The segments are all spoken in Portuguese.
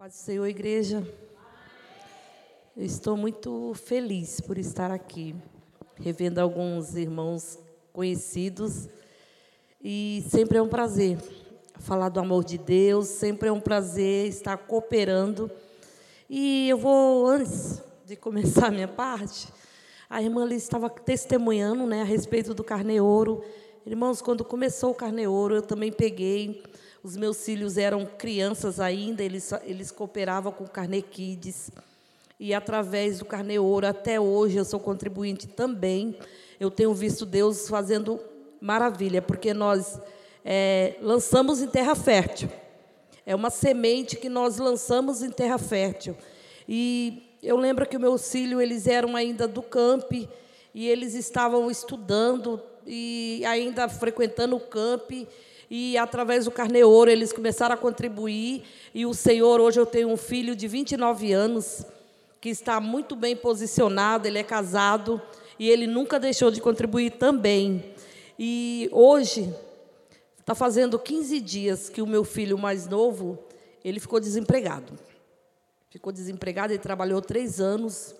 Paz do Senhor, igreja. Eu estou muito feliz por estar aqui, revendo alguns irmãos conhecidos. E sempre é um prazer falar do amor de Deus, sempre é um prazer estar cooperando. E eu vou, antes de começar a minha parte, a irmã ali estava testemunhando né, a respeito do carneouro. Irmãos, quando começou o carneouro, eu também peguei os meus filhos eram crianças ainda, eles, eles cooperavam com o Carne Kids. E através do Carne Ouro, até hoje, eu sou contribuinte também. Eu tenho visto Deus fazendo maravilha, porque nós é, lançamos em terra fértil. É uma semente que nós lançamos em terra fértil. E eu lembro que o meus filhos, eles eram ainda do camp, e eles estavam estudando e ainda frequentando o camp e através do Carneouro eles começaram a contribuir. E o Senhor, hoje eu tenho um filho de 29 anos, que está muito bem posicionado, ele é casado, e ele nunca deixou de contribuir também. E hoje, está fazendo 15 dias que o meu filho mais novo, ele ficou desempregado. Ficou desempregado, ele trabalhou três anos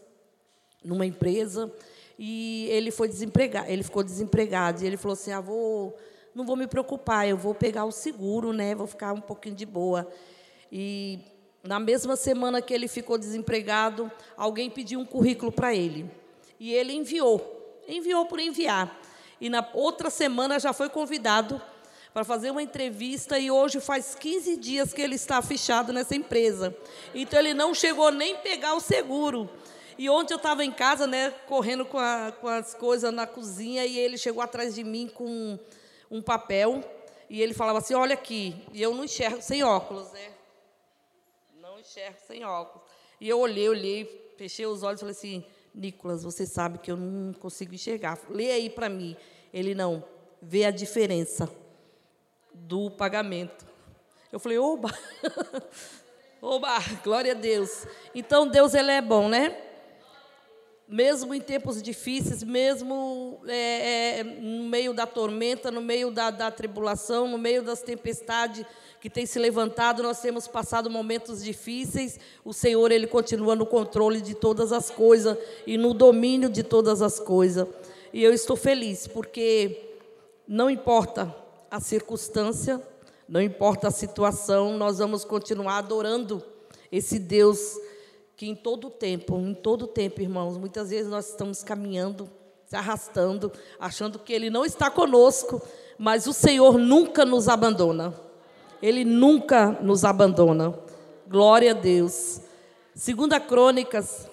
numa empresa, e ele foi desempregado, ele ficou desempregado, e ele falou assim, ah, vou não vou me preocupar, eu vou pegar o seguro, né? Vou ficar um pouquinho de boa. E na mesma semana que ele ficou desempregado, alguém pediu um currículo para ele. E ele enviou, enviou por enviar. E na outra semana já foi convidado para fazer uma entrevista e hoje faz 15 dias que ele está fechado nessa empresa. Então ele não chegou nem pegar o seguro. E ontem eu estava em casa, né, correndo com, a, com as coisas na cozinha e ele chegou atrás de mim com um papel e ele falava assim: Olha aqui. E eu não enxergo sem óculos, né? Não enxergo sem óculos. E eu olhei, olhei, fechei os olhos e falei assim: Nicolas, você sabe que eu não consigo enxergar. Lê aí para mim. Ele não. Vê a diferença do pagamento. Eu falei: Oba! Oba! Glória a Deus. Então, Deus ele é bom, né? Mesmo em tempos difíceis, mesmo é, é, no meio da tormenta, no meio da, da tribulação, no meio das tempestades que tem se levantado, nós temos passado momentos difíceis. O Senhor ele continua no controle de todas as coisas e no domínio de todas as coisas. E eu estou feliz porque não importa a circunstância, não importa a situação, nós vamos continuar adorando esse Deus que em todo tempo, em todo tempo, irmãos, muitas vezes nós estamos caminhando, se arrastando, achando que Ele não está conosco, mas o Senhor nunca nos abandona. Ele nunca nos abandona. Glória a Deus. Segunda Crônicas,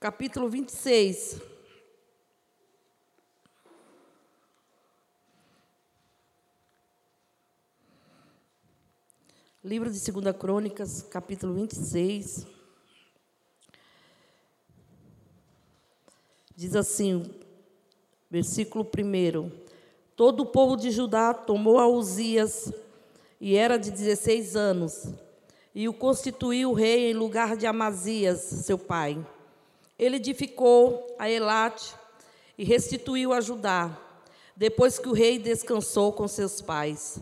capítulo 26. Livro de 2 Crônicas, capítulo 26. Diz assim, versículo 1. Todo o povo de Judá tomou a Uzias, e era de 16 anos, e o constituiu rei em lugar de Amazias, seu pai. Ele edificou a Elate e restituiu a Judá, depois que o rei descansou com seus pais.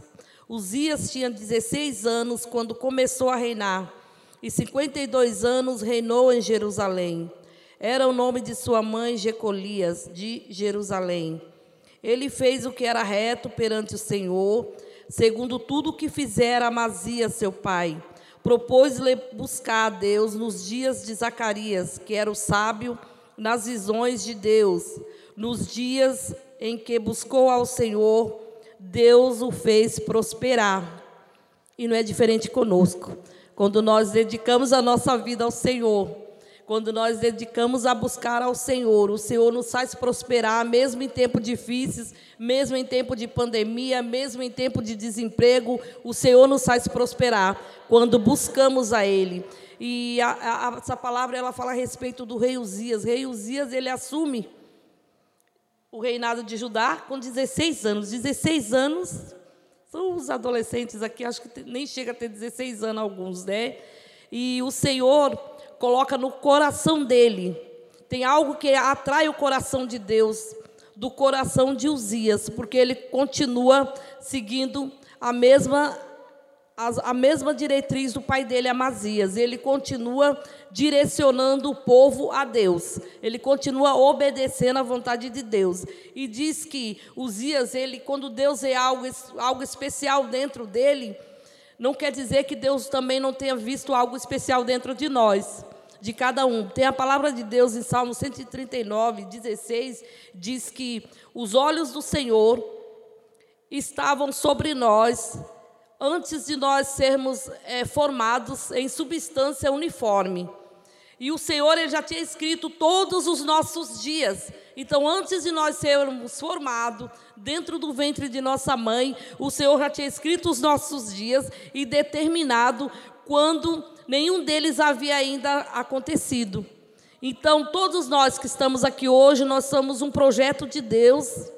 Uzias tinha 16 anos quando começou a reinar, e 52 anos reinou em Jerusalém. Era o nome de sua mãe Jecolias, de Jerusalém. Ele fez o que era reto perante o Senhor, segundo tudo o que fizera Amazias, seu pai. Propôs-lhe buscar a Deus nos dias de Zacarias, que era o sábio nas visões de Deus, nos dias em que buscou ao Senhor Deus o fez prosperar. E não é diferente conosco. Quando nós dedicamos a nossa vida ao Senhor, quando nós dedicamos a buscar ao Senhor, o Senhor nos faz prosperar, mesmo em tempos difíceis, mesmo em tempo de pandemia, mesmo em tempo de desemprego, o Senhor nos faz prosperar quando buscamos a Ele. E a, a, essa palavra ela fala a respeito do rei Uzias. Rei Uzias ele assume o reinado de Judá com 16 anos. 16 anos, são os adolescentes aqui, acho que nem chega a ter 16 anos alguns, né? E o Senhor coloca no coração dele, tem algo que atrai o coração de Deus, do coração de Uzias, porque ele continua seguindo a mesma a, a mesma diretriz do pai dele, Amazias. Ele continua direcionando o povo a Deus. Ele continua obedecendo à vontade de Deus. E diz que Uzias, ele, quando Deus é algo, algo especial dentro dele, não quer dizer que Deus também não tenha visto algo especial dentro de nós de cada um. Tem a palavra de Deus em Salmo 139, 16, diz que os olhos do Senhor estavam sobre nós antes de nós sermos é, formados em substância uniforme. E o Senhor ele já tinha escrito todos os nossos dias. Então, antes de nós sermos formados dentro do ventre de nossa mãe, o Senhor já tinha escrito os nossos dias e determinado quando nenhum deles havia ainda acontecido. Então, todos nós que estamos aqui hoje, nós somos um projeto de Deus.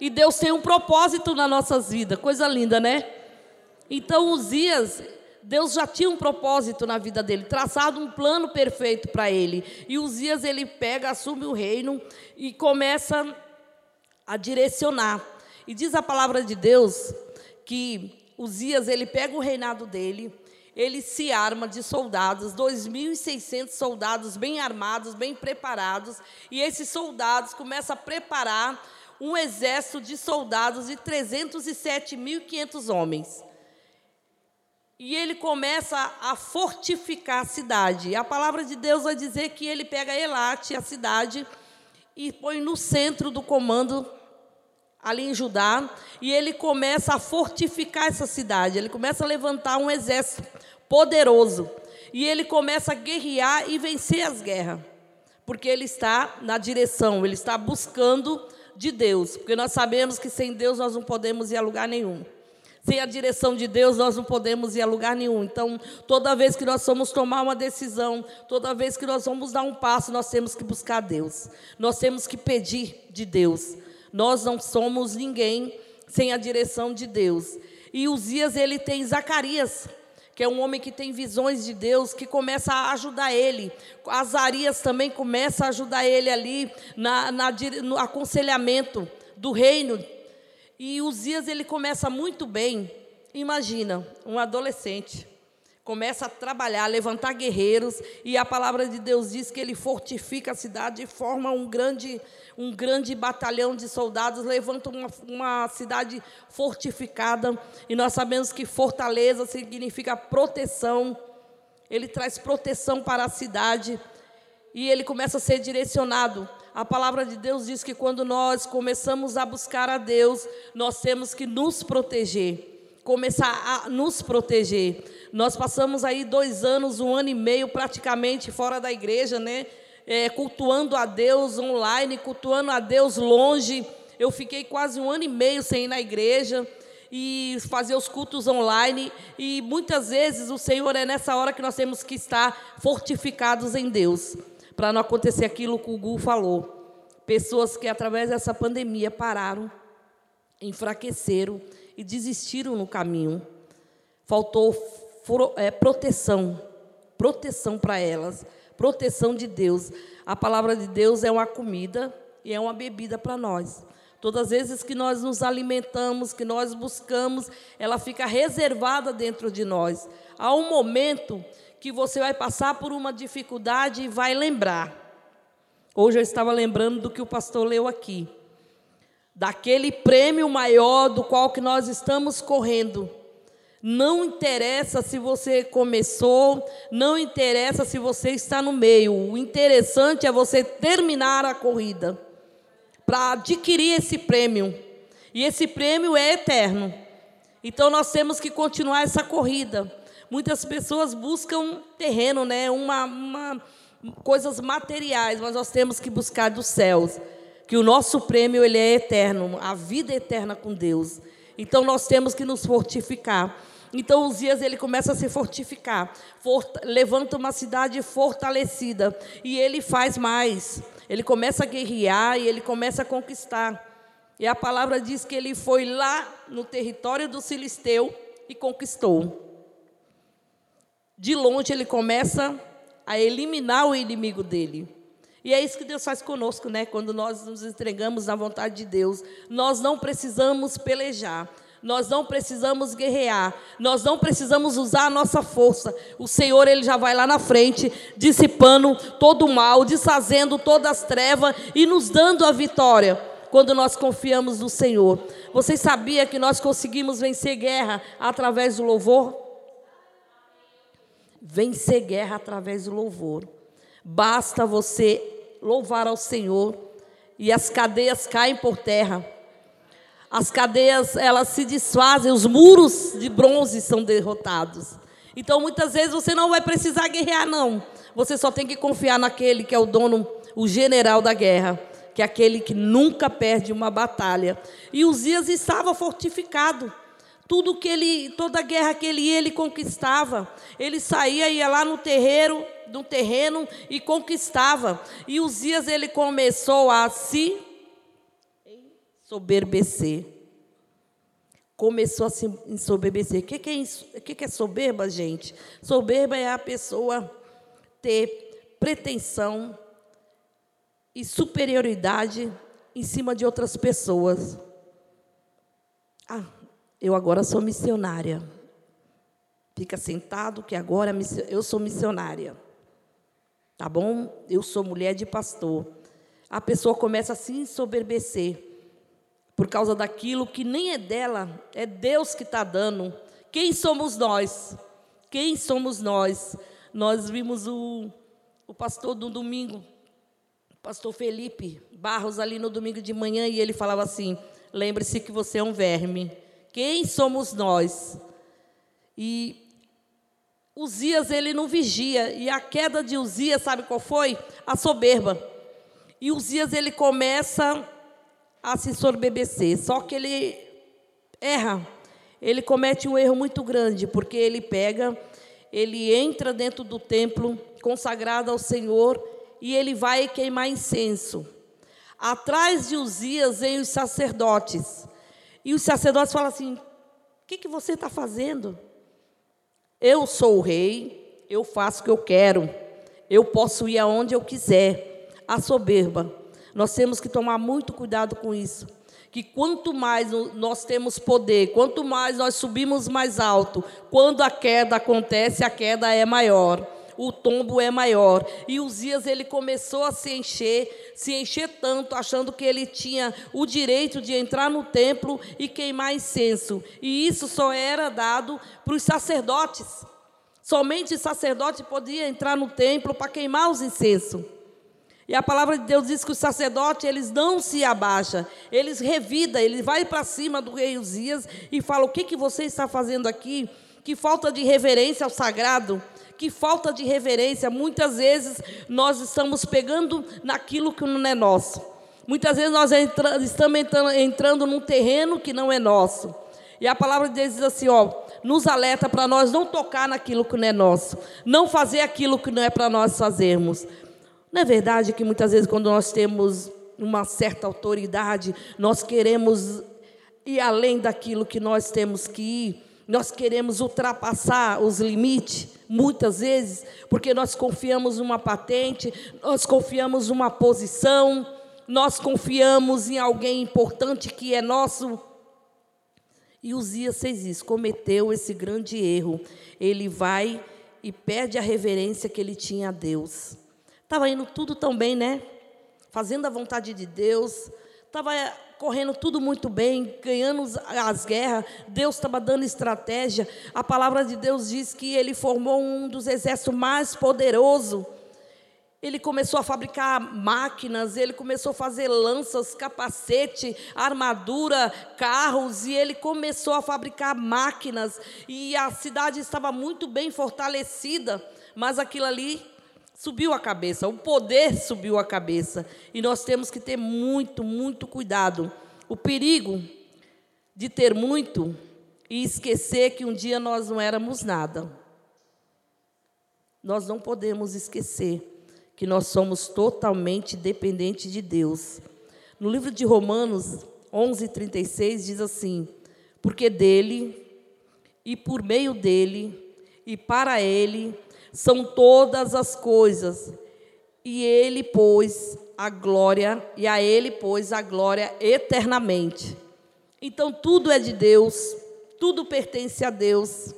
E Deus tem um propósito nas nossas vidas. Coisa linda, né? Então, Uzias, Deus já tinha um propósito na vida dele, traçado um plano perfeito para ele. E Uzias, ele pega, assume o reino e começa a direcionar. E diz a palavra de Deus que Uzias, ele pega o reinado dele, ele se arma de soldados, 2.600 soldados bem armados, bem preparados, e esses soldados começam a preparar um exército de soldados de 307.500 homens. E ele começa a fortificar a cidade. A palavra de Deus vai dizer que ele pega Elate, a cidade, e põe no centro do comando ali em Judá, e ele começa a fortificar essa cidade. Ele começa a levantar um exército poderoso. E ele começa a guerrear e vencer as guerras. Porque ele está na direção, ele está buscando de Deus. Porque nós sabemos que sem Deus nós não podemos ir a lugar nenhum. Sem a direção de Deus, nós não podemos ir a lugar nenhum. Então, toda vez que nós vamos tomar uma decisão, toda vez que nós vamos dar um passo, nós temos que buscar Deus. Nós temos que pedir de Deus. Nós não somos ninguém sem a direção de Deus. E Uzias, ele tem Zacarias, que é um homem que tem visões de Deus, que começa a ajudar ele. Azarias também começa a ajudar ele ali na, na no aconselhamento do reino e Uzias ele começa muito bem. Imagina, um adolescente começa a trabalhar, a levantar guerreiros, e a palavra de Deus diz que ele fortifica a cidade e forma um grande, um grande batalhão de soldados, levanta uma, uma cidade fortificada, e nós sabemos que fortaleza significa proteção, ele traz proteção para a cidade, e ele começa a ser direcionado a palavra de Deus diz que quando nós começamos a buscar a Deus, nós temos que nos proteger, começar a nos proteger. Nós passamos aí dois anos, um ano e meio praticamente fora da igreja, né? É, cultuando a Deus online, cultuando a Deus longe. Eu fiquei quase um ano e meio sem ir na igreja e fazer os cultos online. E muitas vezes o Senhor é nessa hora que nós temos que estar fortificados em Deus para não acontecer aquilo que o Gu falou. Pessoas que, através dessa pandemia, pararam, enfraqueceram e desistiram no caminho. Faltou é, proteção, proteção para elas, proteção de Deus. A palavra de Deus é uma comida e é uma bebida para nós. Todas as vezes que nós nos alimentamos, que nós buscamos, ela fica reservada dentro de nós. Há um momento que você vai passar por uma dificuldade e vai lembrar. Hoje eu estava lembrando do que o pastor leu aqui. Daquele prêmio maior do qual que nós estamos correndo. Não interessa se você começou, não interessa se você está no meio. O interessante é você terminar a corrida para adquirir esse prêmio. E esse prêmio é eterno. Então nós temos que continuar essa corrida. Muitas pessoas buscam terreno, né? Uma, uma, coisas materiais, mas nós temos que buscar dos céus. Que o nosso prêmio ele é eterno, a vida é eterna com Deus. Então nós temos que nos fortificar. Então os dias ele começa a se fortificar, levanta uma cidade fortalecida e ele faz mais. Ele começa a guerrear e ele começa a conquistar. E a palavra diz que ele foi lá no território do Filisteu e conquistou de longe ele começa a eliminar o inimigo dele. E é isso que Deus faz conosco, né? Quando nós nos entregamos na vontade de Deus, nós não precisamos pelejar. Nós não precisamos guerrear, nós não precisamos usar a nossa força. O Senhor, Ele já vai lá na frente, dissipando todo o mal, desfazendo todas as trevas e nos dando a vitória quando nós confiamos no Senhor. Vocês sabiam que nós conseguimos vencer guerra através do louvor? Vencer guerra através do louvor. Basta você louvar ao Senhor e as cadeias caem por terra as cadeias elas se desfazem, os muros de bronze são derrotados. Então muitas vezes você não vai precisar guerrear não. Você só tem que confiar naquele que é o dono, o general da guerra, que é aquele que nunca perde uma batalha. E Uzias estava fortificado. Tudo que ele, toda a guerra que ele ia, ele conquistava. Ele saía ia lá no terreiro, no terreno e conquistava. E Uzias ele começou a se soberbecer. Começou a se ensoberbecer. O que, é, que, que é soberba, gente? Soberba é a pessoa ter pretensão e superioridade em cima de outras pessoas. Ah, eu agora sou missionária. Fica sentado que agora eu sou missionária. Tá bom? Eu sou mulher de pastor. A pessoa começa a se ensoberbecer por causa daquilo que nem é dela, é Deus que está dando. Quem somos nós? Quem somos nós? Nós vimos o, o pastor do domingo, o pastor Felipe Barros, ali no domingo de manhã, e ele falava assim: lembre-se que você é um verme. Quem somos nós? E Uzias, ele não vigia, e a queda de Uzias, sabe qual foi? A soberba. E Uzias, ele começa assessor BBC, só que ele erra. Ele comete um erro muito grande, porque ele pega, ele entra dentro do templo consagrado ao Senhor e ele vai queimar incenso. Atrás de Uzias vem os sacerdotes. E os sacerdotes falam assim: O que, que você está fazendo? Eu sou o rei, eu faço o que eu quero, eu posso ir aonde eu quiser. A soberba. Nós temos que tomar muito cuidado com isso. Que quanto mais nós temos poder, quanto mais nós subimos mais alto, quando a queda acontece, a queda é maior o tombo é maior. E Uzias ele começou a se encher, se encher tanto, achando que ele tinha o direito de entrar no templo e queimar incenso. E isso só era dado para os sacerdotes. Somente o sacerdote podia entrar no templo para queimar os incensos. E a palavra de Deus diz que os sacerdotes, eles não se abaixam, eles revida, ele vai para cima do rei Uzias e fala: "O que que você está fazendo aqui? Que falta de reverência ao sagrado, que falta de reverência. Muitas vezes nós estamos pegando naquilo que não é nosso. Muitas vezes nós entra, estamos entrando, entrando num terreno que não é nosso. E a palavra de Deus diz assim, ó, nos alerta para nós não tocar naquilo que não é nosso, não fazer aquilo que não é para nós fazermos. Não é verdade que muitas vezes, quando nós temos uma certa autoridade, nós queremos ir além daquilo que nós temos que ir, nós queremos ultrapassar os limites, muitas vezes, porque nós confiamos numa patente, nós confiamos numa posição, nós confiamos em alguém importante que é nosso. E Uzias fez isso, cometeu esse grande erro. Ele vai e perde a reverência que ele tinha a Deus. Estava indo tudo tão bem, né? Fazendo a vontade de Deus. Estava correndo tudo muito bem, ganhando as guerras. Deus estava dando estratégia. A palavra de Deus diz que ele formou um dos exércitos mais poderosos. Ele começou a fabricar máquinas, ele começou a fazer lanças, capacete, armadura, carros, e ele começou a fabricar máquinas. E a cidade estava muito bem fortalecida, mas aquilo ali subiu a cabeça, o poder subiu a cabeça. E nós temos que ter muito, muito cuidado. O perigo de ter muito e esquecer que um dia nós não éramos nada. Nós não podemos esquecer que nós somos totalmente dependentes de Deus. No livro de Romanos 11:36 diz assim: Porque dele e por meio dele e para ele são todas as coisas. E ele pôs a glória, e a ele pôs a glória eternamente. Então tudo é de Deus, tudo pertence a Deus,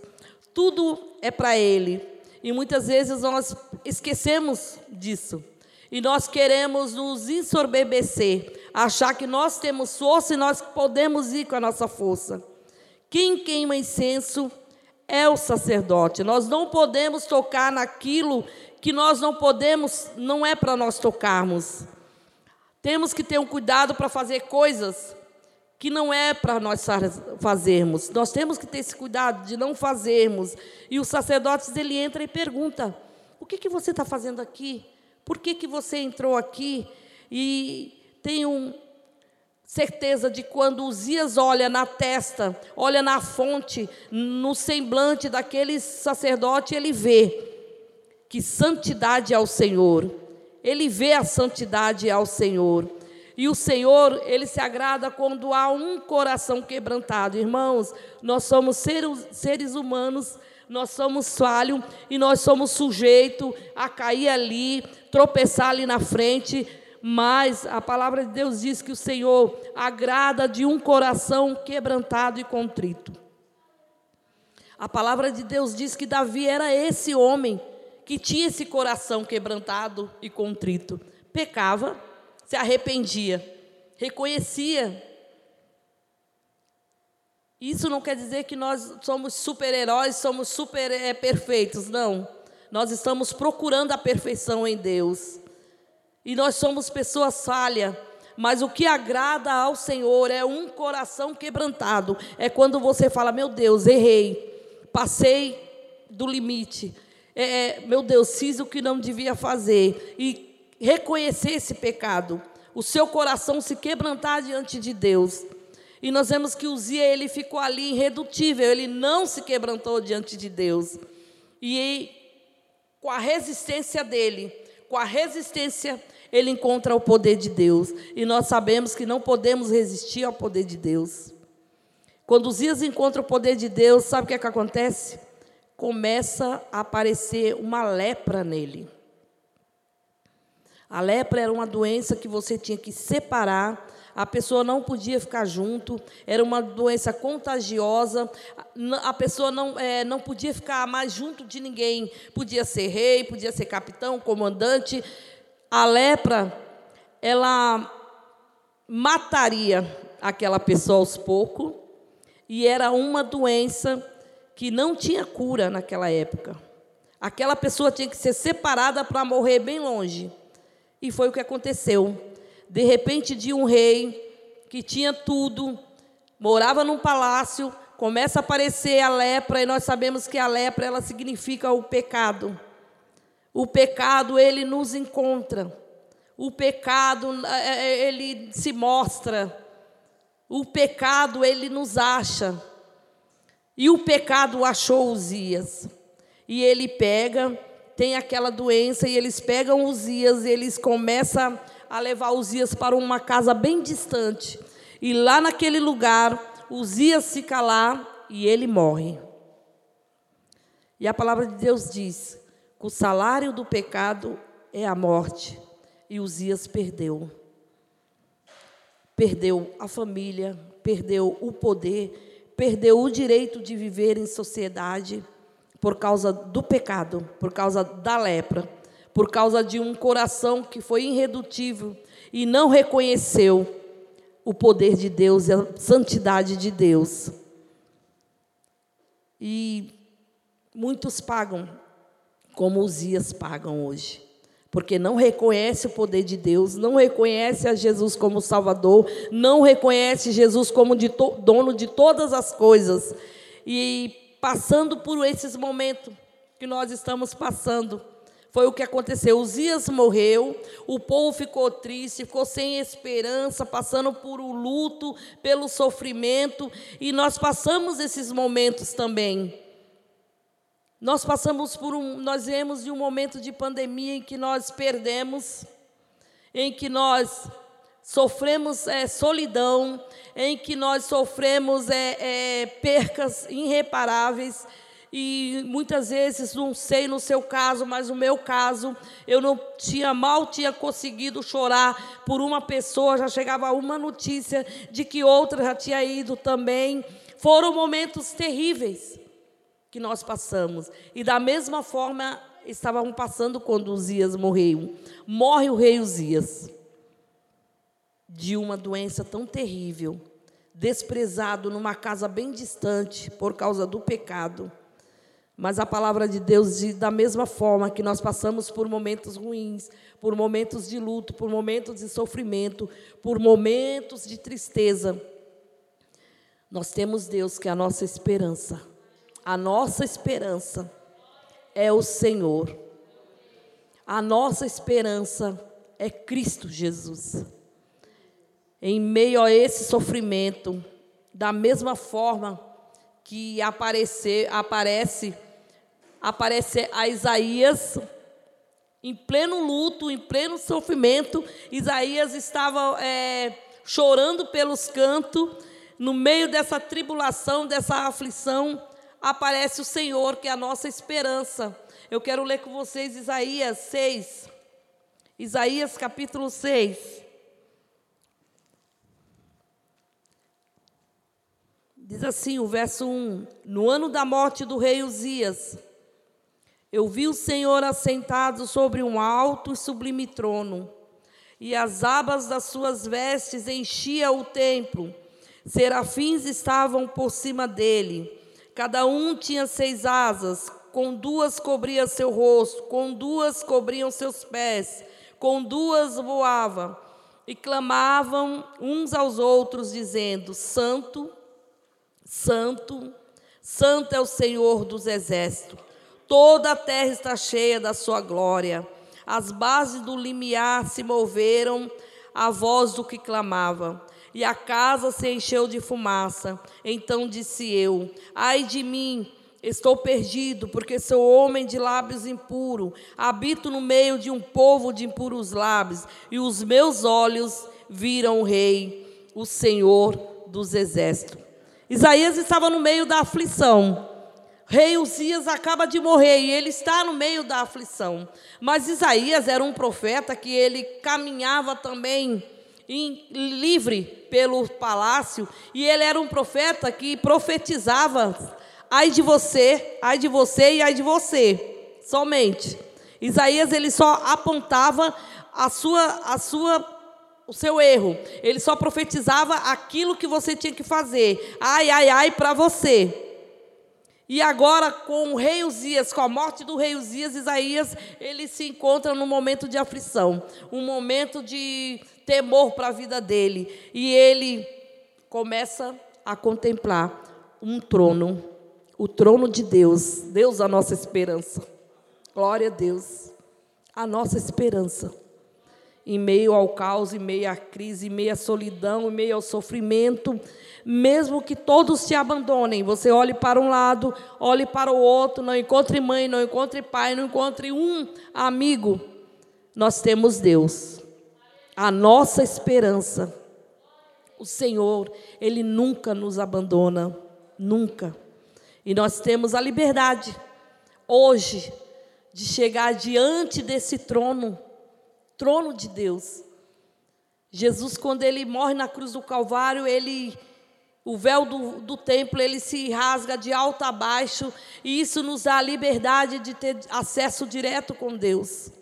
tudo é para Ele. E muitas vezes nós esquecemos disso. E nós queremos nos ensorbebecer, achar que nós temos força e nós podemos ir com a nossa força. Quem queima incenso é o sacerdote. Nós não podemos tocar naquilo que nós não podemos, não é para nós tocarmos. Temos que ter um cuidado para fazer coisas que não é para nós fazermos. Nós temos que ter esse cuidado de não fazermos. E o sacerdote ele entra e pergunta: o que, que você está fazendo aqui? Por que, que você entrou aqui? E tem um, certeza de quando Uzias olha na testa, olha na fonte, no semblante daquele sacerdote, ele vê que santidade ao Senhor. Ele vê a santidade ao Senhor. E o Senhor, ele se agrada quando há um coração quebrantado. Irmãos, nós somos seres, humanos, nós somos falhos e nós somos sujeitos a cair ali, tropeçar ali na frente, mas a palavra de Deus diz que o Senhor agrada de um coração quebrantado e contrito. A palavra de Deus diz que Davi era esse homem que tinha esse coração quebrantado e contrito. Pecava, se arrependia, reconhecia. Isso não quer dizer que nós somos super-heróis, somos super é, perfeitos, não. Nós estamos procurando a perfeição em Deus. E nós somos pessoas falhas, mas o que agrada ao Senhor é um coração quebrantado. É quando você fala: Meu Deus, errei, passei do limite, é, meu Deus, fiz o que não devia fazer, e reconhecer esse pecado, o seu coração se quebrantar diante de Deus. E nós vemos que Uzia, ele ficou ali irredutível, ele não se quebrantou diante de Deus. E com a resistência dele, com a resistência, ele encontra o poder de Deus. E nós sabemos que não podemos resistir ao poder de Deus. Quando Uzias encontra o poder de Deus, sabe o que, é que acontece? começa a aparecer uma lepra nele. A lepra era uma doença que você tinha que separar, a pessoa não podia ficar junto, era uma doença contagiosa, a pessoa não, é, não podia ficar mais junto de ninguém, podia ser rei, podia ser capitão, comandante. A lepra, ela mataria aquela pessoa aos poucos, e era uma doença que não tinha cura naquela época. Aquela pessoa tinha que ser separada para morrer bem longe. E foi o que aconteceu. De repente, de um rei que tinha tudo, morava num palácio, começa a aparecer a lepra, e nós sabemos que a lepra ela significa o pecado. O pecado ele nos encontra. O pecado é, é, ele se mostra. O pecado ele nos acha. E o pecado achou Uzias. E ele pega, tem aquela doença, e eles pegam Uzias, e eles começam a levar Uzias para uma casa bem distante. E lá naquele lugar, Uzias fica lá e ele morre. E a palavra de Deus diz o salário do pecado é a morte. E Uzias perdeu. Perdeu a família, perdeu o poder, perdeu o direito de viver em sociedade por causa do pecado, por causa da lepra, por causa de um coração que foi irredutível e não reconheceu o poder de Deus e a santidade de Deus. E muitos pagam como os dias pagam hoje porque não reconhece o poder de Deus, não reconhece a Jesus como Salvador, não reconhece Jesus como de dono de todas as coisas. E passando por esses momentos que nós estamos passando, foi o que aconteceu. Uzias morreu, o povo ficou triste, ficou sem esperança, passando por o luto, pelo sofrimento, e nós passamos esses momentos também. Nós passamos por um, nós viemos de um momento de pandemia em que nós perdemos, em que nós sofremos é, solidão, em que nós sofremos é, é, percas irreparáveis. e muitas vezes, não sei no seu caso, mas no meu caso, eu não tinha, mal tinha conseguido chorar por uma pessoa, já chegava uma notícia de que outra já tinha ido também. Foram momentos terríveis que nós passamos. E da mesma forma estavam passando quando Uzias morreu. Morre o rei Uzias de uma doença tão terrível, desprezado numa casa bem distante por causa do pecado. Mas a palavra de Deus diz da mesma forma que nós passamos por momentos ruins, por momentos de luto, por momentos de sofrimento, por momentos de tristeza. Nós temos Deus que é a nossa esperança. A nossa esperança é o Senhor. A nossa esperança é Cristo Jesus. Em meio a esse sofrimento, da mesma forma que aparecer, aparece aparece a Isaías em pleno luto, em pleno sofrimento. Isaías estava é, chorando pelos cantos. No meio dessa tribulação, dessa aflição, aparece o Senhor, que é a nossa esperança. Eu quero ler com vocês Isaías 6. Isaías capítulo 6. Diz assim o verso 1: No ano da morte do rei Uzias, eu vi o Senhor assentado sobre um alto e sublime trono, e as abas das suas vestes enchiam o templo. Serafins estavam por cima dele. Cada um tinha seis asas, com duas cobria seu rosto, com duas cobriam seus pés, com duas voava, e clamavam uns aos outros, dizendo: Santo, Santo, Santo é o Senhor dos exércitos. Toda a terra está cheia da sua glória. As bases do limiar se moveram à voz do que clamava, e a casa se encheu de fumaça. Então disse eu: Ai de mim, estou perdido, porque sou homem de lábios impuros, habito no meio de um povo de impuros lábios, e os meus olhos viram o Rei, o Senhor dos exércitos. Isaías estava no meio da aflição. Rei Uzias acaba de morrer e ele está no meio da aflição. Mas Isaías era um profeta que ele caminhava também livre pelo palácio e ele era um profeta que profetizava: ai de você, ai de você e ai de você, somente. Isaías ele só apontava a sua, a sua o seu erro. Ele só profetizava aquilo que você tinha que fazer. Ai, ai, ai para você. E agora, com o rei Uzias, com a morte do rei Uzias, Isaías, ele se encontra num momento de aflição, um momento de temor para a vida dele. E ele começa a contemplar um trono, o trono de Deus, Deus a nossa esperança. Glória a Deus, a nossa esperança. Em meio ao caos, em meio à crise, em meio à solidão, em meio ao sofrimento, mesmo que todos te abandonem, você olhe para um lado, olhe para o outro, não encontre mãe, não encontre pai, não encontre um amigo, nós temos Deus, a nossa esperança. O Senhor, Ele nunca nos abandona, nunca. E nós temos a liberdade, hoje, de chegar diante desse trono, trono de Deus. Jesus, quando ele morre na cruz do Calvário, ele o véu do, do templo ele se rasga de alto a baixo e isso nos dá a liberdade de ter acesso direto com Deus.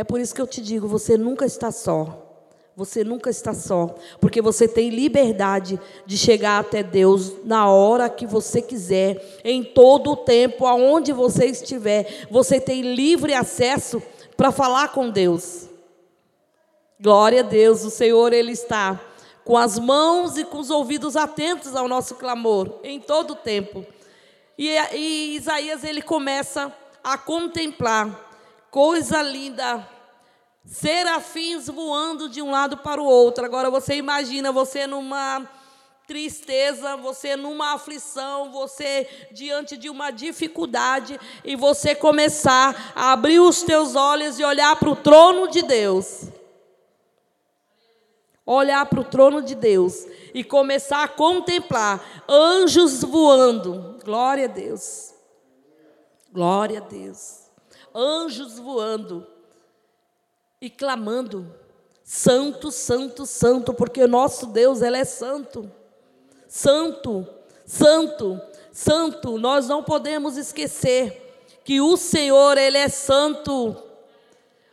É por isso que eu te digo: você nunca está só. Você nunca está só, porque você tem liberdade de chegar até Deus na hora que você quiser, em todo o tempo, aonde você estiver. Você tem livre acesso para falar com Deus. Glória a Deus, o Senhor ele está com as mãos e com os ouvidos atentos ao nosso clamor em todo o tempo. E, e Isaías ele começa a contemplar coisa linda, serafins voando de um lado para o outro. Agora você imagina você numa tristeza, você numa aflição, você diante de uma dificuldade e você começar a abrir os teus olhos e olhar para o trono de Deus olhar para o trono de Deus e começar a contemplar anjos voando. Glória a Deus. Glória a Deus. Anjos voando e clamando: Santo, Santo, Santo, porque o nosso Deus, ele é santo. Santo, Santo, Santo. Nós não podemos esquecer que o Senhor, ele é santo.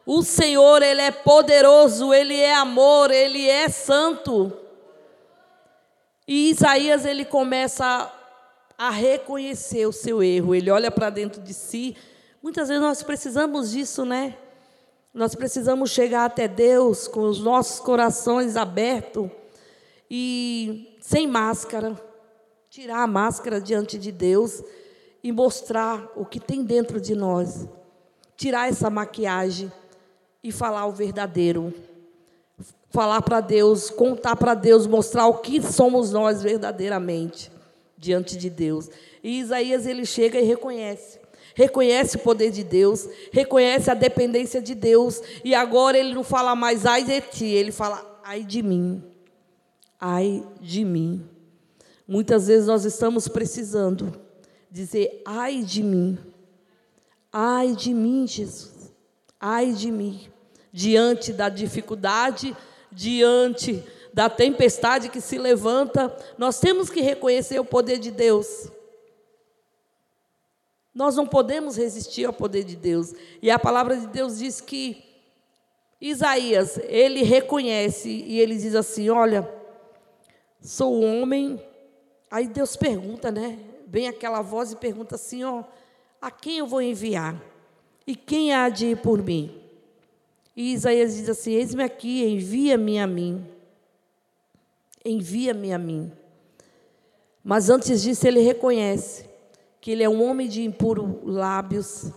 O Senhor, ele é poderoso, ele é amor, ele é santo. E Isaías ele começa a reconhecer o seu erro. Ele olha para dentro de si. Muitas vezes nós precisamos disso, né? Nós precisamos chegar até Deus com os nossos corações abertos e sem máscara, tirar a máscara diante de Deus e mostrar o que tem dentro de nós. Tirar essa maquiagem e falar o verdadeiro. Falar para Deus, contar para Deus, mostrar o que somos nós verdadeiramente diante de Deus. E Isaías ele chega e reconhece reconhece o poder de Deus, reconhece a dependência de Deus, e agora ele não fala mais ai de ti, ele fala ai de mim. Ai de mim. Muitas vezes nós estamos precisando dizer ai de mim. Ai de mim, Jesus. Ai de mim. Diante da dificuldade, diante da tempestade que se levanta, nós temos que reconhecer o poder de Deus. Nós não podemos resistir ao poder de Deus. E a palavra de Deus diz que Isaías, ele reconhece e ele diz assim: Olha, sou homem. Aí Deus pergunta, né? Vem aquela voz e pergunta assim: Ó, a quem eu vou enviar? E quem há de ir por mim? E Isaías diz assim: Eis-me aqui, envia-me a mim. Envia-me a mim. Mas antes disso, ele reconhece que ele é um homem de impuros lábios,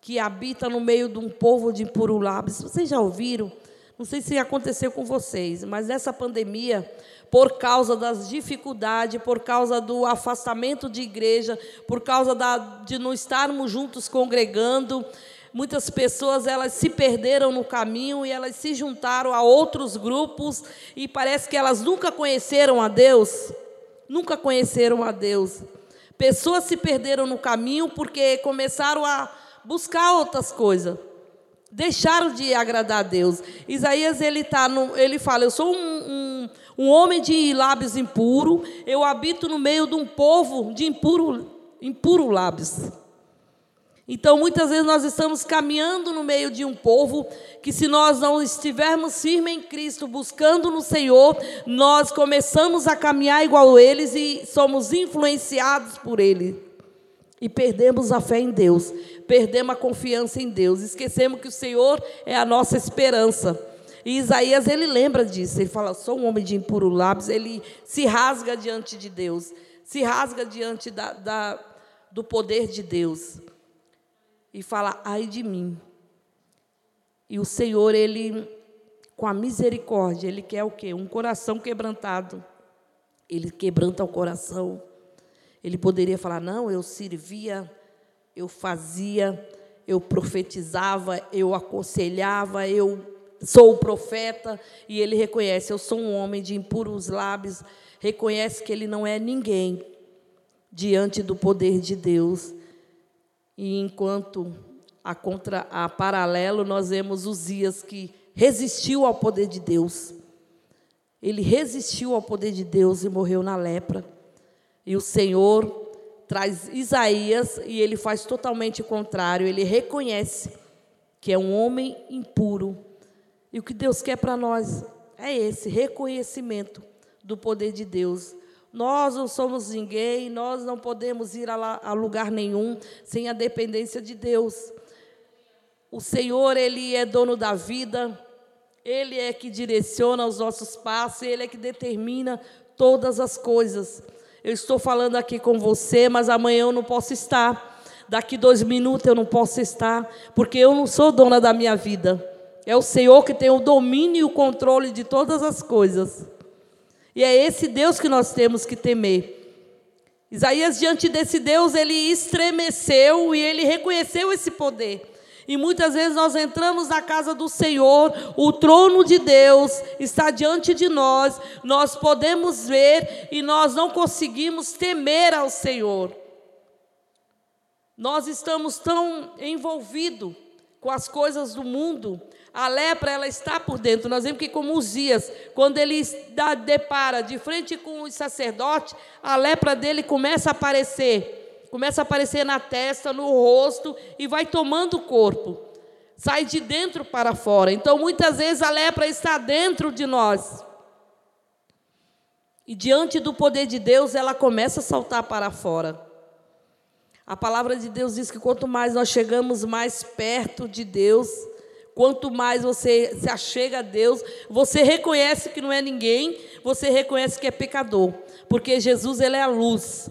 que habita no meio de um povo de impuros lábios. Vocês já ouviram? Não sei se aconteceu com vocês, mas nessa pandemia, por causa das dificuldades, por causa do afastamento de igreja, por causa da, de não estarmos juntos congregando, muitas pessoas elas se perderam no caminho e elas se juntaram a outros grupos e parece que elas nunca conheceram a Deus, nunca conheceram a Deus. Pessoas se perderam no caminho porque começaram a buscar outras coisas. Deixaram de agradar a Deus. Isaías ele tá no, ele fala: eu sou um, um, um homem de lábios impuros. Eu habito no meio de um povo de impuro, impuro lábios. Então, muitas vezes nós estamos caminhando no meio de um povo que, se nós não estivermos firmes em Cristo, buscando no Senhor, nós começamos a caminhar igual eles e somos influenciados por ele. E perdemos a fé em Deus, perdemos a confiança em Deus, esquecemos que o Senhor é a nossa esperança. E Isaías, ele lembra disso, ele fala: sou um homem de impuro lábios, ele se rasga diante de Deus, se rasga diante da, da do poder de Deus e fala: ai de mim. E o Senhor, ele, com a misericórdia, ele quer o quê? Um coração quebrantado. Ele quebranta o coração. Ele poderia falar: não, eu servia, eu fazia, eu profetizava, eu aconselhava, eu sou o profeta. E ele reconhece: eu sou um homem de impuros lábios. Reconhece que ele não é ninguém diante do poder de Deus. E enquanto a contra a paralelo nós vemos Uzias que resistiu ao poder de Deus. Ele resistiu ao poder de Deus e morreu na lepra. E o Senhor traz Isaías e ele faz totalmente o contrário. Ele reconhece que é um homem impuro. E o que Deus quer para nós é esse reconhecimento do poder de Deus. Nós não somos ninguém, nós não podemos ir a, lugar nenhum sem a dependência de Deus. O Senhor, Ele é dono da vida, Ele é que direciona os nossos passos, Ele é que determina todas as coisas. Eu estou falando aqui com você, mas amanhã eu não posso estar. Daqui dois minutos eu não posso estar, porque eu não sou dona da minha vida. É o Senhor que tem o domínio e o controle de todas as coisas. E é esse Deus que nós temos que temer. Isaías, diante desse Deus, ele estremeceu e ele reconheceu esse poder. E muitas vezes nós entramos na casa do Senhor, o trono de Deus está diante de nós, nós podemos ver e nós não conseguimos temer ao Senhor. Nós estamos tão envolvidos com as coisas do mundo, a lepra ela está por dentro. Nós vemos que como Uzias, quando ele depara de frente com o sacerdote, a lepra dele começa a aparecer, começa a aparecer na testa, no rosto e vai tomando o corpo. Sai de dentro para fora. Então, muitas vezes a lepra está dentro de nós. E diante do poder de Deus, ela começa a saltar para fora. A palavra de Deus diz que quanto mais nós chegamos mais perto de Deus, Quanto mais você se achega a Deus, você reconhece que não é ninguém, você reconhece que é pecador, porque Jesus ele é a luz.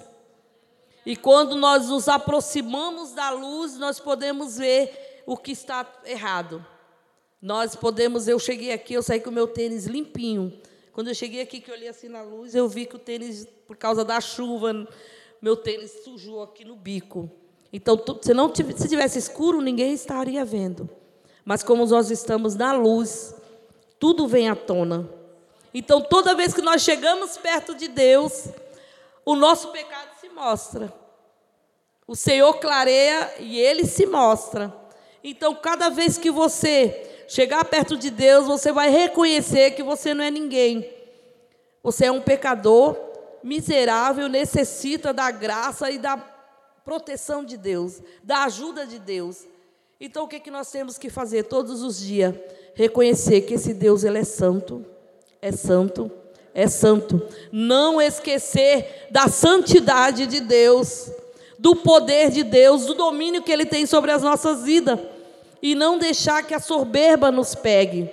E quando nós nos aproximamos da luz, nós podemos ver o que está errado. Nós podemos, eu cheguei aqui, eu saí com o meu tênis limpinho. Quando eu cheguei aqui, que eu olhei assim na luz, eu vi que o tênis, por causa da chuva, meu tênis sujou aqui no bico. Então, se não se tivesse escuro, ninguém estaria vendo. Mas como nós estamos na luz, tudo vem à tona. Então, toda vez que nós chegamos perto de Deus, o nosso pecado se mostra. O Senhor clareia e ele se mostra. Então, cada vez que você chegar perto de Deus, você vai reconhecer que você não é ninguém. Você é um pecador miserável, necessita da graça e da proteção de Deus, da ajuda de Deus. Então, o que, é que nós temos que fazer todos os dias? Reconhecer que esse Deus ele é santo, é santo, é santo. Não esquecer da santidade de Deus, do poder de Deus, do domínio que Ele tem sobre as nossas vidas. E não deixar que a soberba nos pegue.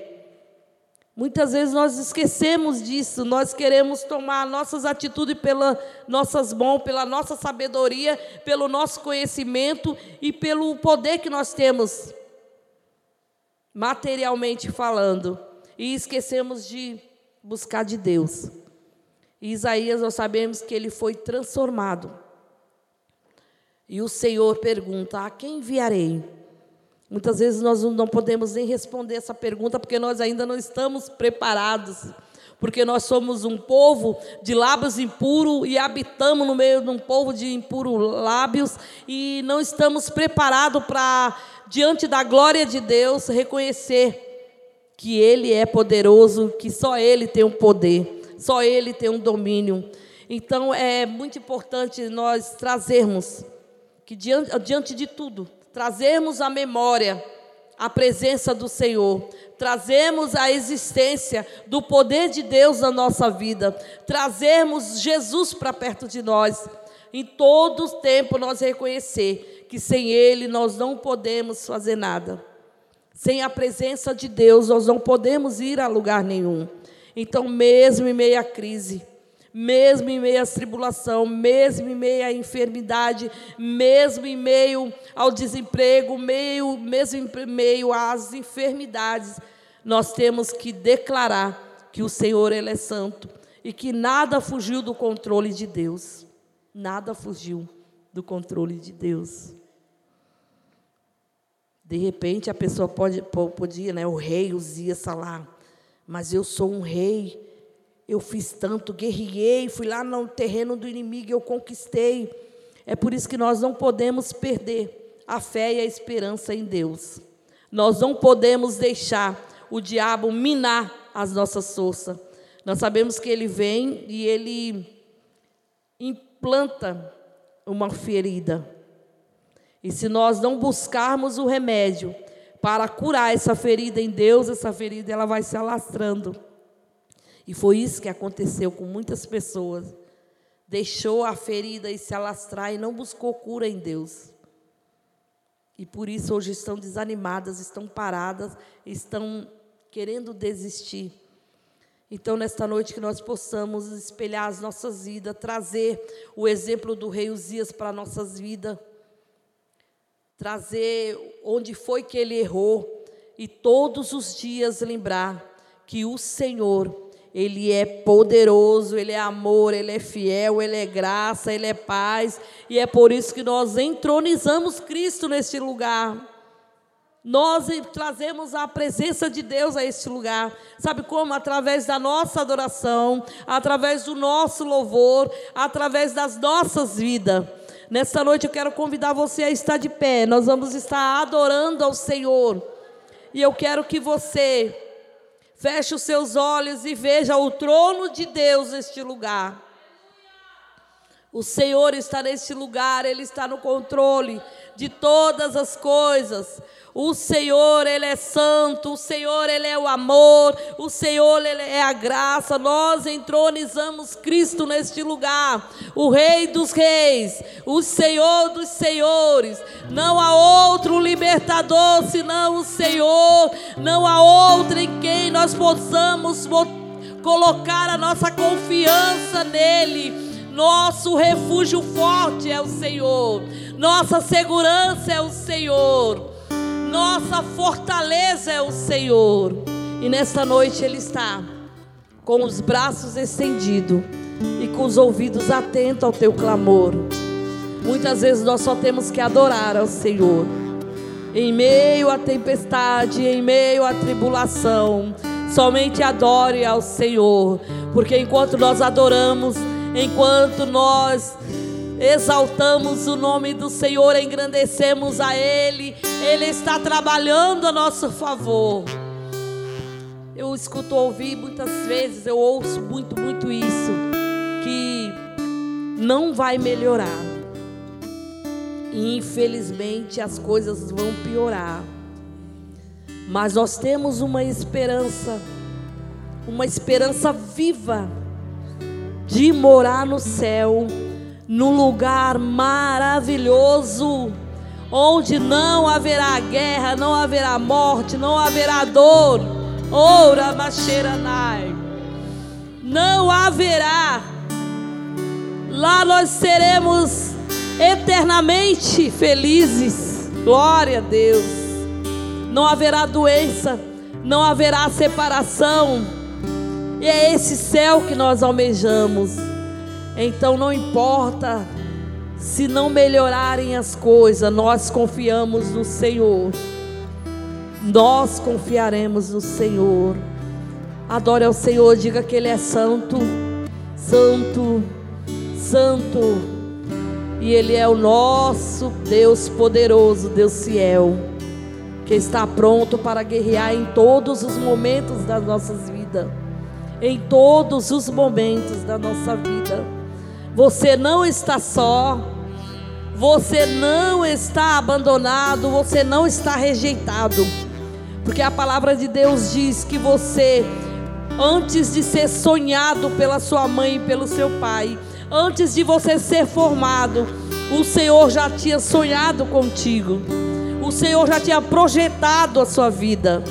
Muitas vezes nós esquecemos disso, nós queremos tomar nossas atitudes pelas nossas mãos, pela nossa sabedoria, pelo nosso conhecimento e pelo poder que nós temos, materialmente falando, e esquecemos de buscar de Deus. E Isaías, nós sabemos que ele foi transformado. E o Senhor pergunta: A quem enviarei? Muitas vezes nós não podemos nem responder essa pergunta porque nós ainda não estamos preparados. Porque nós somos um povo de lábios impuros e habitamos no meio de um povo de impuros lábios e não estamos preparados para, diante da glória de Deus, reconhecer que Ele é poderoso, que só Ele tem um poder, só Ele tem um domínio. Então é muito importante nós trazermos que diante, diante de tudo, trazermos à memória a presença do Senhor, trazemos a existência do poder de Deus na nossa vida, trazemos Jesus para perto de nós. Em todo o tempo nós reconhecer que sem Ele nós não podemos fazer nada. Sem a presença de Deus nós não podemos ir a lugar nenhum. Então, mesmo em meio à crise, mesmo em meio à tribulação, mesmo em meio à enfermidade, mesmo em meio ao desemprego, meio, mesmo em meio às enfermidades, nós temos que declarar que o Senhor ele é santo e que nada fugiu do controle de Deus. Nada fugiu do controle de Deus. De repente a pessoa pode, podia, né, o rei Uzias falar, mas eu sou um rei eu fiz tanto, guerriei, fui lá no terreno do inimigo, eu conquistei. É por isso que nós não podemos perder a fé e a esperança em Deus. Nós não podemos deixar o diabo minar as nossas forças. Nós sabemos que ele vem e ele implanta uma ferida. E se nós não buscarmos o remédio para curar essa ferida em Deus, essa ferida ela vai se alastrando. E foi isso que aconteceu com muitas pessoas. Deixou a ferida e se alastrar e não buscou cura em Deus. E por isso hoje estão desanimadas, estão paradas, estão querendo desistir. Então, nesta noite, que nós possamos espelhar as nossas vidas, trazer o exemplo do rei Uzias para nossas vidas, trazer onde foi que ele errou e todos os dias lembrar que o Senhor ele é poderoso, Ele é amor, Ele é fiel, Ele é graça, Ele é paz. E é por isso que nós entronizamos Cristo neste lugar. Nós trazemos a presença de Deus a este lugar. Sabe como? Através da nossa adoração, através do nosso louvor, através das nossas vidas. Nesta noite eu quero convidar você a estar de pé. Nós vamos estar adorando ao Senhor. E eu quero que você feche os seus olhos e veja o trono de Deus neste lugar. O Senhor está neste lugar, Ele está no controle de todas as coisas. O Senhor, Ele é santo, o Senhor, Ele é o amor, o Senhor, Ele é a graça. Nós entronizamos Cristo neste lugar, o Rei dos Reis, o Senhor dos Senhores. Não há outro libertador senão o Senhor, não há outro em quem nós possamos colocar a nossa confiança nele. Nosso refúgio forte é o Senhor. Nossa segurança é o Senhor. Nossa fortaleza é o Senhor. E nesta noite Ele está com os braços estendidos e com os ouvidos atentos ao teu clamor. Muitas vezes nós só temos que adorar ao Senhor. Em meio à tempestade, em meio à tribulação, somente adore ao Senhor, porque enquanto nós adoramos, enquanto nós exaltamos o nome do Senhor, engrandecemos a Ele, Ele está trabalhando a nosso favor. Eu escuto ouvir muitas vezes, eu ouço muito, muito isso, que não vai melhorar. E infelizmente as coisas vão piorar. Mas nós temos uma esperança, uma esperança viva de morar no céu num lugar maravilhoso, onde não haverá guerra, não haverá morte, não haverá dor. Ora, Macheranai. Não haverá. Lá nós seremos eternamente felizes. Glória a Deus. Não haverá doença, não haverá separação. E é esse céu que nós almejamos. Então não importa se não melhorarem as coisas, nós confiamos no Senhor. Nós confiaremos no Senhor. Adore ao Senhor, diga que Ele é santo, santo, santo. E Ele é o nosso Deus poderoso, Deus fiel, que está pronto para guerrear em todos os momentos das nossas vidas. Em todos os momentos da nossa vida. Você não está só. Você não está abandonado, você não está rejeitado. Porque a palavra de Deus diz que você, antes de ser sonhado pela sua mãe e pelo seu pai, antes de você ser formado, o Senhor já tinha sonhado contigo. O Senhor já tinha projetado a sua vida.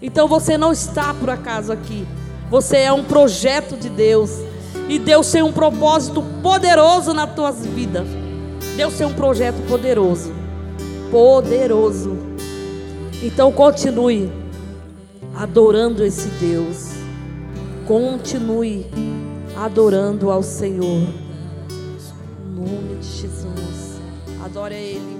Então você não está por acaso aqui. Você é um projeto de Deus. E Deus tem um propósito poderoso na tua vida. Deus tem um projeto poderoso. Poderoso. Então continue adorando esse Deus. Continue adorando ao Senhor. Em nome de Jesus. Adore a Ele.